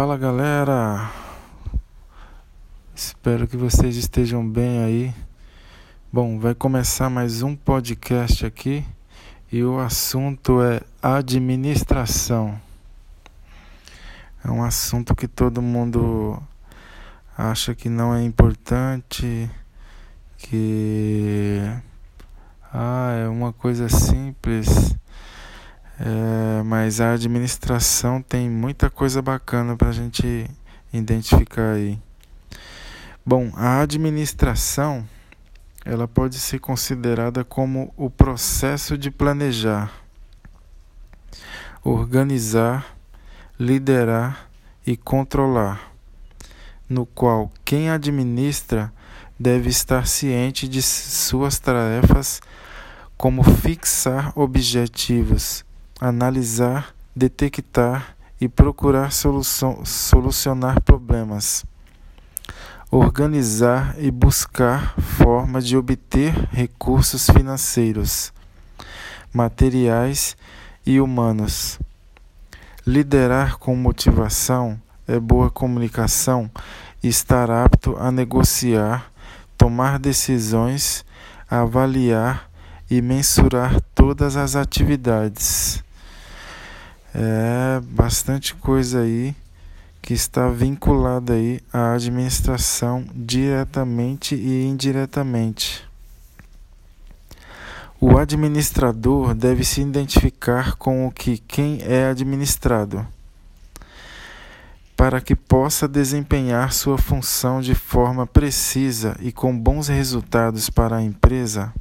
Fala galera, espero que vocês estejam bem aí. Bom, vai começar mais um podcast aqui e o assunto é administração. É um assunto que todo mundo acha que não é importante, que ah, é uma coisa simples é, mas a administração tem muita coisa bacana para a gente identificar aí. Bom, a administração ela pode ser considerada como o processo de planejar, organizar, liderar e controlar, no qual quem administra deve estar ciente de suas tarefas, como fixar objetivos analisar, detectar e procurar solução, solucionar problemas, organizar e buscar forma de obter recursos financeiros, materiais e humanos. Liderar com motivação é boa comunicação e estar apto a negociar, tomar decisões, avaliar e mensurar todas as atividades. É bastante coisa aí que está vinculada aí à administração diretamente e indiretamente. O administrador deve se identificar com o que quem é administrado, para que possa desempenhar sua função de forma precisa e com bons resultados para a empresa.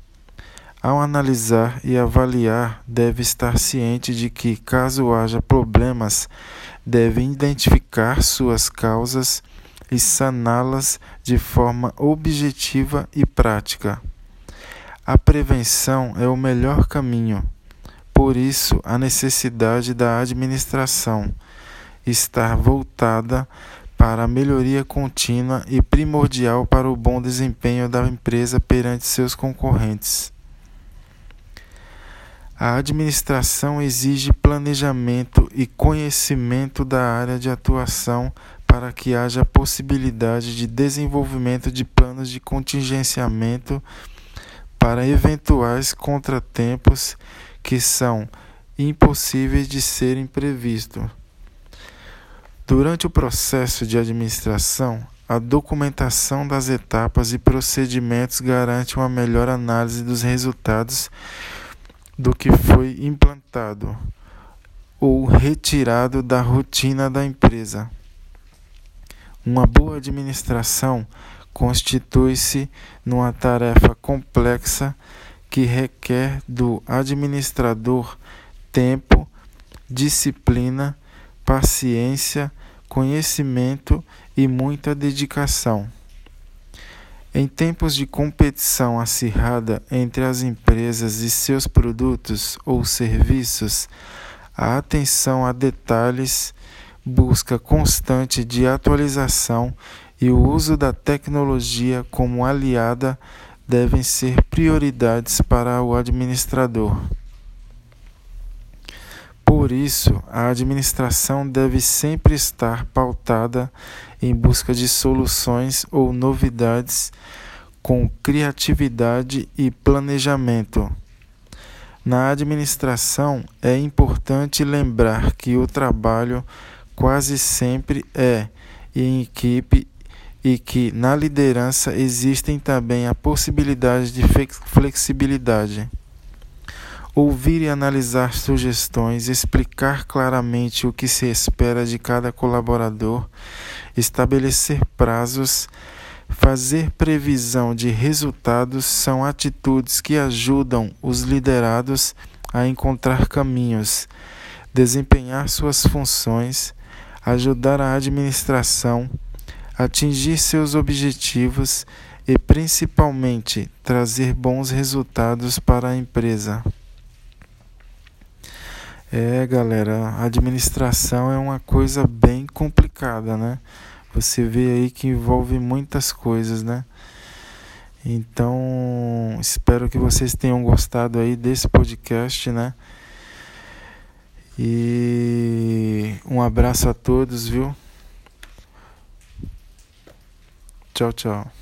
Ao analisar e avaliar, deve estar ciente de que, caso haja problemas, deve identificar suas causas e saná-las de forma objetiva e prática. A prevenção é o melhor caminho. Por isso, a necessidade da administração estar voltada para a melhoria contínua e primordial para o bom desempenho da empresa perante seus concorrentes. A administração exige planejamento e conhecimento da área de atuação para que haja possibilidade de desenvolvimento de planos de contingenciamento para eventuais contratempos que são impossíveis de serem previstos. Durante o processo de administração, a documentação das etapas e procedimentos garante uma melhor análise dos resultados do que foi implantado ou retirado da rotina da empresa. Uma boa administração constitui-se numa tarefa complexa que requer do administrador tempo, disciplina, paciência, conhecimento e muita dedicação. Em tempos de competição acirrada entre as empresas e seus produtos ou serviços, a atenção a detalhes, busca constante de atualização e o uso da tecnologia como aliada devem ser prioridades para o administrador. Por isso, a administração deve sempre estar pautada em busca de soluções ou novidades com criatividade e planejamento. Na administração, é importante lembrar que o trabalho quase sempre é em equipe e que na liderança existem também a possibilidade de flexibilidade ouvir e analisar sugestões, explicar claramente o que se espera de cada colaborador, estabelecer prazos, fazer previsão de resultados são atitudes que ajudam os liderados a encontrar caminhos, desempenhar suas funções, ajudar a administração, atingir seus objetivos e principalmente trazer bons resultados para a empresa. É, galera, administração é uma coisa bem complicada, né? Você vê aí que envolve muitas coisas, né? Então, espero que vocês tenham gostado aí desse podcast, né? E um abraço a todos, viu? Tchau, tchau.